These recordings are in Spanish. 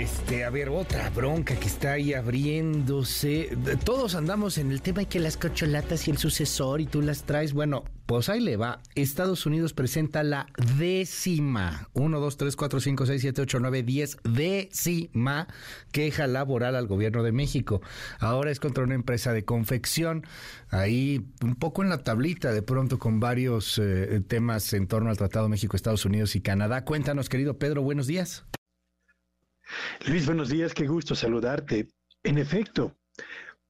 Este, a ver, otra bronca que está ahí abriéndose. Todos andamos en el tema de que las cocholatas y el sucesor y tú las traes. Bueno, pues ahí le va. Estados Unidos presenta la décima, 1, 2, 3, 4, 5, 6, 7, 8, 9, 10, décima queja laboral al gobierno de México. Ahora es contra una empresa de confección. Ahí un poco en la tablita de pronto con varios eh, temas en torno al Tratado México, Estados Unidos y Canadá. Cuéntanos, querido Pedro, buenos días. Luis, buenos días, qué gusto saludarte. En efecto,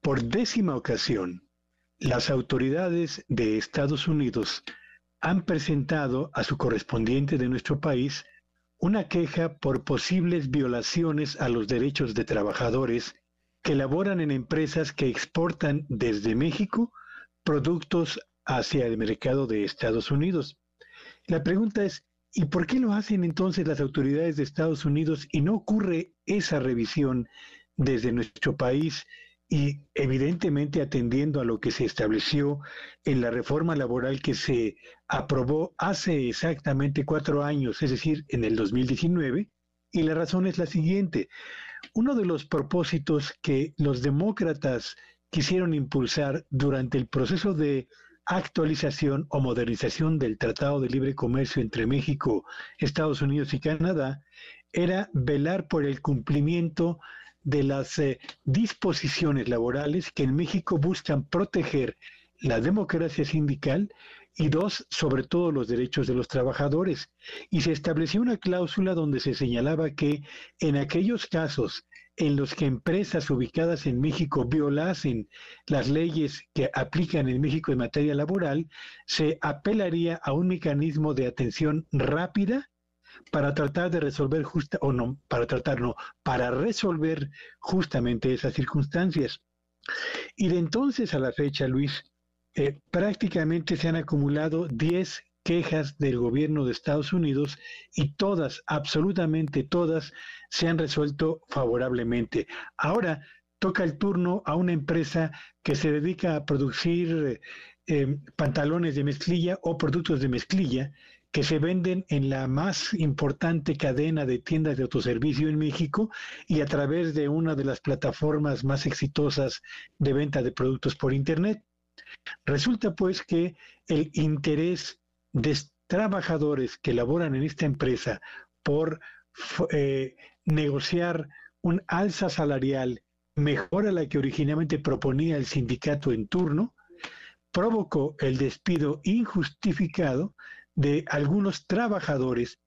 por décima ocasión, las autoridades de Estados Unidos han presentado a su correspondiente de nuestro país una queja por posibles violaciones a los derechos de trabajadores que laboran en empresas que exportan desde México productos hacia el mercado de Estados Unidos. La pregunta es, ¿Y por qué lo hacen entonces las autoridades de Estados Unidos y no ocurre esa revisión desde nuestro país y evidentemente atendiendo a lo que se estableció en la reforma laboral que se aprobó hace exactamente cuatro años, es decir, en el 2019? Y la razón es la siguiente. Uno de los propósitos que los demócratas quisieron impulsar durante el proceso de actualización o modernización del Tratado de Libre Comercio entre México, Estados Unidos y Canadá era velar por el cumplimiento de las eh, disposiciones laborales que en México buscan proteger la democracia sindical y dos, sobre todo los derechos de los trabajadores. Y se estableció una cláusula donde se señalaba que en aquellos casos en los que empresas ubicadas en México violasen las leyes que aplican en México en materia laboral, se apelaría a un mecanismo de atención rápida para tratar de resolver justa o no, para para resolver justamente esas circunstancias. Y de entonces a la fecha, Luis, eh, prácticamente se han acumulado 10 quejas del gobierno de Estados Unidos y todas, absolutamente todas, se han resuelto favorablemente. Ahora toca el turno a una empresa que se dedica a producir eh, pantalones de mezclilla o productos de mezclilla que se venden en la más importante cadena de tiendas de autoservicio en México y a través de una de las plataformas más exitosas de venta de productos por Internet. Resulta pues que el interés de trabajadores que laboran en esta empresa por eh, negociar un alza salarial mejor a la que originalmente proponía el sindicato en turno, provocó el despido injustificado de algunos trabajadores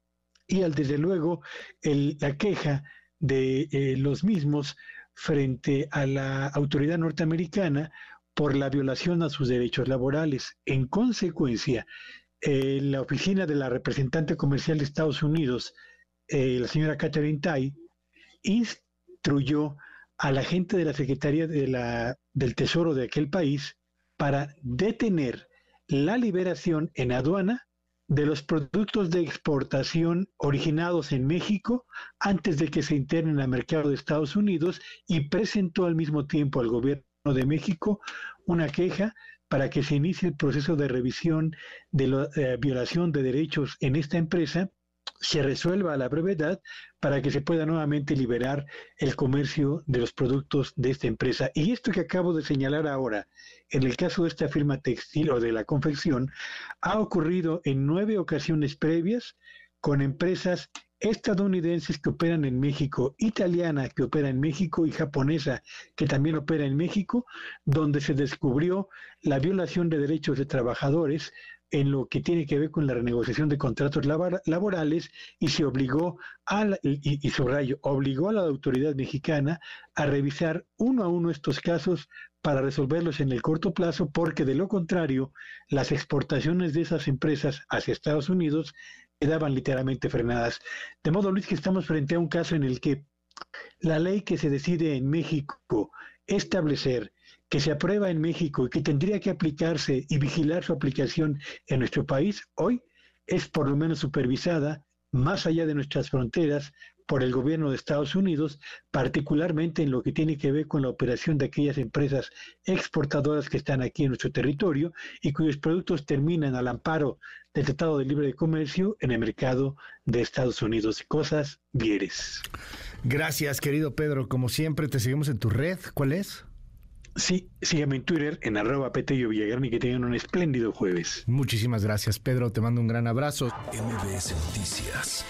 y al desde luego la queja de eh, los mismos frente a la autoridad norteamericana por la violación a sus derechos laborales. En consecuencia, eh, la oficina de la representante comercial de Estados Unidos, eh, la señora Catherine Tai, instruyó a la gente de la Secretaría de la, del Tesoro de aquel país para detener la liberación en aduana de los productos de exportación originados en México antes de que se internen al mercado de Estados Unidos y presentó al mismo tiempo al gobierno de México una queja para que se inicie el proceso de revisión de la eh, violación de derechos en esta empresa se resuelva a la brevedad para que se pueda nuevamente liberar el comercio de los productos de esta empresa. Y esto que acabo de señalar ahora, en el caso de esta firma textil o de la confección, ha ocurrido en nueve ocasiones previas con empresas estadounidenses que operan en México, italiana que opera en México y japonesa que también opera en México, donde se descubrió la violación de derechos de trabajadores en lo que tiene que ver con la renegociación de contratos laborales y se obligó a, y, y subrayo, obligó a la autoridad mexicana a revisar uno a uno estos casos para resolverlos en el corto plazo, porque de lo contrario, las exportaciones de esas empresas hacia Estados Unidos quedaban literalmente frenadas. De modo, Luis, que estamos frente a un caso en el que la ley que se decide en México establecer, que se aprueba en México y que tendría que aplicarse y vigilar su aplicación en nuestro país, hoy es por lo menos supervisada más allá de nuestras fronteras por el gobierno de Estados Unidos, particularmente en lo que tiene que ver con la operación de aquellas empresas exportadoras que están aquí en nuestro territorio y cuyos productos terminan al amparo del Tratado de Libre de Comercio en el mercado de Estados Unidos. Cosas vieres. Gracias, querido Pedro. Como siempre, te seguimos en tu red. ¿Cuál es? Sí, sígueme en Twitter en arroba Petello Villagrán y que tengan un espléndido jueves. Muchísimas gracias, Pedro. Te mando un gran abrazo. MBS Noticias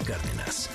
Cárdenas.